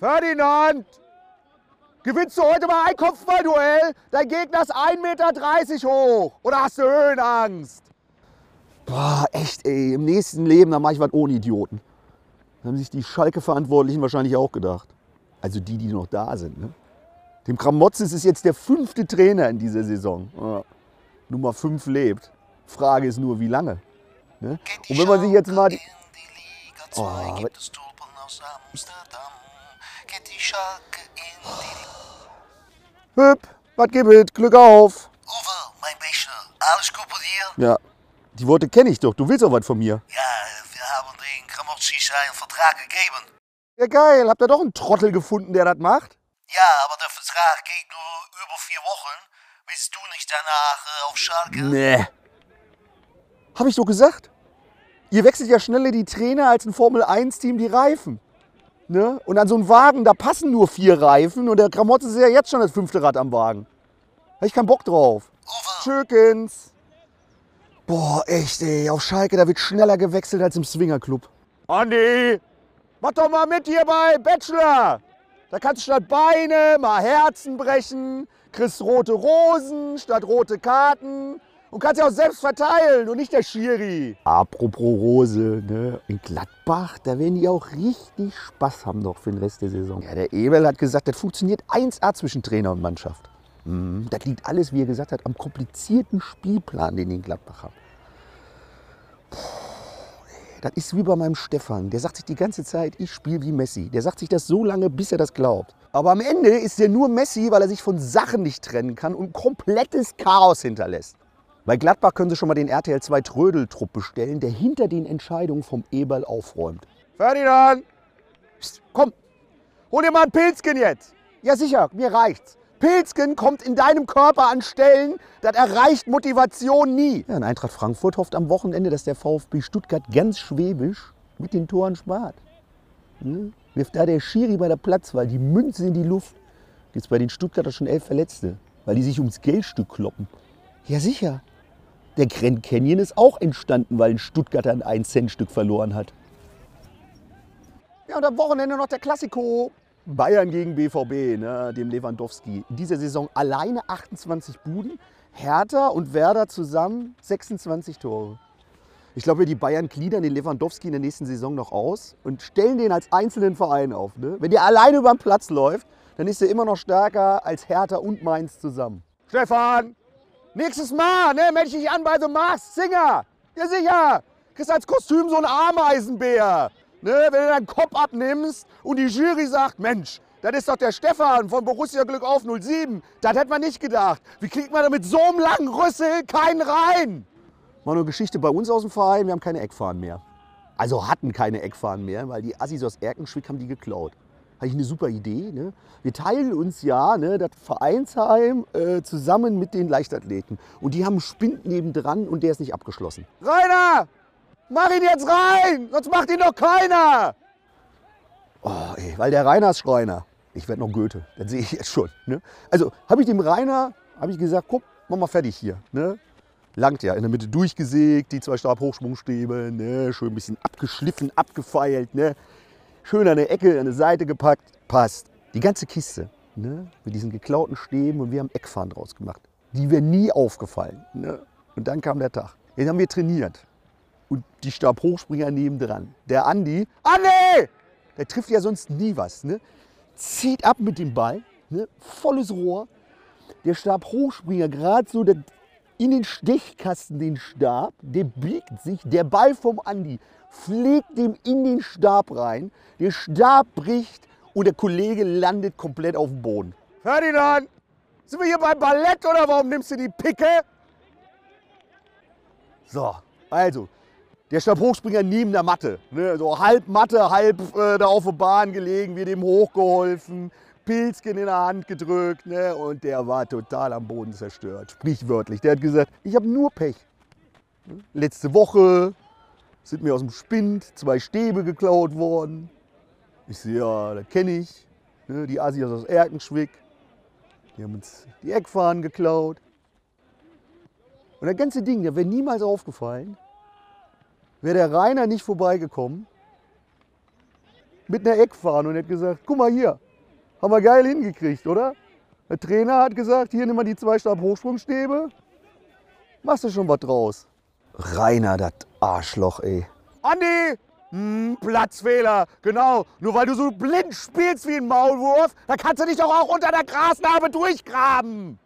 Ferdinand! Gewinnst du heute mal ein Kopfballduell? Dein Gegner ist 1,30 Meter hoch. Oder hast du Höhenangst? Boah, echt ey. Im nächsten Leben, da mache ich was ohne Idioten. Da haben sich die Schalke-Verantwortlichen wahrscheinlich auch gedacht. Also die, die noch da sind. Ne? Dem Kramotzes ist jetzt der fünfte Trainer in dieser Saison. Ja. Nummer 5 lebt. Frage ist nur, wie lange. Ne? Und wenn man sich jetzt mal die, Oh, aber- Hüpp, was gibt? Glück auf. Uwe, mein Beste, alles gut bei dir? Ja, die Worte kenne ich doch. Du willst auch was von mir. Ja, wir haben den Gramozis einen Vertrag gegeben. Ja, geil. Habt ihr doch einen Trottel gefunden, der das macht? Ja, aber der Vertrag geht nur über vier Wochen. Willst du nicht danach äh, auf Schalke? Nee. Hab ich doch gesagt. Ihr wechselt ja schneller die Trainer als ein Formel-1-Team die Reifen. Ne? Und an so einen Wagen, da passen nur vier Reifen und der Gramotze ist ja jetzt schon das fünfte Rad am Wagen. Hab ich keinen Bock drauf. Uwe, Schökens. Boah, echt ey, auf Schalke, da wird schneller gewechselt als im Swingerclub. Andi, mach doch mal mit hier bei Bachelor. Da kannst du statt Beine mal Herzen brechen, kriegst rote Rosen statt rote Karten und kannst ja auch selbst verteilen und nicht der Schiri. Apropos Rose, ne? in Gladbach, da werden die auch richtig Spaß haben noch für den Rest der Saison. Ja, der Ebel hat gesagt, das funktioniert 1A zwischen Trainer und Mannschaft. Mhm, Das liegt alles, wie er gesagt hat, am komplizierten Spielplan, den die in Gladbach haben. Puh, ey, Das ist wie bei meinem Stefan. Der sagt sich die ganze Zeit, ich spiele wie Messi. Der sagt sich das so lange, bis er das glaubt. Aber am Ende ist er nur Messi, weil er sich von Sachen nicht trennen kann und komplettes Chaos hinterlässt. Bei Gladbach können Sie schon mal den RTL 2 Trödeltrupp bestellen, der hinter den Entscheidungen vom Eberl aufräumt. Ferdinand! Psst, komm, hol dir mal ein Pilzchen jetzt. Ja sicher, mir reicht's. Pilzchen kommt in deinem Körper an Stellen, das erreicht Motivation nie. Ja, und Eintracht Frankfurt hofft am Wochenende, dass der VfB Stuttgart ganz schwäbisch mit den Toren spart. Ne? Wirft da der Schiri bei der Platzwahl die Münze in die Luft. Jetzt bei den Stuttgarter schon elf Verletzte, weil die sich ums Geldstück kloppen. Ja sicher. Der Grand Canyon ist auch entstanden, weil ein Stuttgarter ein 1-Cent-Stück verloren hat. Ja, und am Wochenende noch der Klassiko. Bayern gegen BVB, ne, dem Lewandowski. In dieser Saison alleine 28 Buden, Hertha und Werder zusammen 26 Tore. Ich glaube, die Bayern gliedern den Lewandowski in der nächsten Saison noch aus und stellen den als einzelnen Verein auf. Ne? Wenn der alleine über den Platz läuft, dann ist er immer noch stärker als Hertha und Mainz zusammen. Stefan, nächstes Mal ne, melde ich dich an bei The Masked Singer. Ja sicher, kriegst als Kostüm so einen Ameisenbär. Ne, wenn du deinen Kopf abnimmst und die Jury sagt, Mensch, das ist doch der Stefan von Borussia Glück auf 07. Das hätte man nicht gedacht. Wie kriegt man da mit so einem langen Rüssel keinen rein? Mal eine Geschichte bei uns aus dem Verein, wir haben keine Eckfahnen mehr. Also hatten keine Eckfahnen mehr, weil die Assis aus Erkenschwick haben die geklaut. Hatte ich eine super Idee. Ne? Wir teilen uns ja ne, das Vereinsheim äh, zusammen mit den Leichtathleten. Und die haben einen Spind nebendran und der ist nicht abgeschlossen. Rainer! Mach ihn jetzt rein! Sonst macht ihn doch keiner! Oh, ey, weil der Rainer ist Schreiner. Ich werde noch Goethe, das sehe ich jetzt schon. Ne? Also habe ich dem Rainer habe ich gesagt, guck, mach mal fertig hier. Ne? Langt ja, in der Mitte durchgesägt, die zwei Stabhochsprungstäbe, ne? schön ein bisschen abgeschliffen, abgefeilt, ne? Schön an der Ecke, an der Seite gepackt, passt. Die ganze Kiste ne? mit diesen geklauten Stäben und wir haben Eckfahren draus gemacht. Die wäre nie aufgefallen. Ne? Und dann kam der Tag. Jetzt haben wir trainiert. Und die Stabhochspringer nebendran. Der Andi, Andi! Der trifft ja sonst nie was. Ne? Zieht ab mit dem Ball, ne? volles Rohr. Der Stabhochspringer gerade so der, in den Stechkasten den Stab, der biegt sich, der Ball vom Andi fliegt dem in den Stab rein, der Stab bricht und der Kollege landet komplett auf dem Boden. Ferdinand, sind wir hier beim Ballett oder warum nimmst du die Picke? So, also, der Stabhochspringer neben der Matte. Ne? So halb Matte, halb äh, da auf der Bahn gelegen, wir dem hochgeholfen, Pilzchen in der Hand gedrückt ne? und der war total am Boden zerstört. Sprichwörtlich. Der hat gesagt, ich habe nur Pech. Letzte Woche sind mir aus dem Spind zwei Stäbe geklaut worden. Ich sehe, ja, das kenne ich. Ne? Die Asias aus Erkenschwick. Die haben uns die Eckfahnen geklaut. Und das ganze Ding, der wäre niemals aufgefallen, wäre der Rainer nicht vorbeigekommen, mit einer Eckfahne und hat gesagt, guck mal hier, haben wir geil hingekriegt, oder? Der Trainer hat gesagt, hier nimm mal die zwei Stab Hochsprungstäbe, machst du schon was draus. Rainer, das Arschloch, ey. Andi! Hm, Platzfehler, genau. Nur weil du so blind spielst wie ein Maulwurf, da kannst du dich doch auch unter der Grasnarbe durchgraben.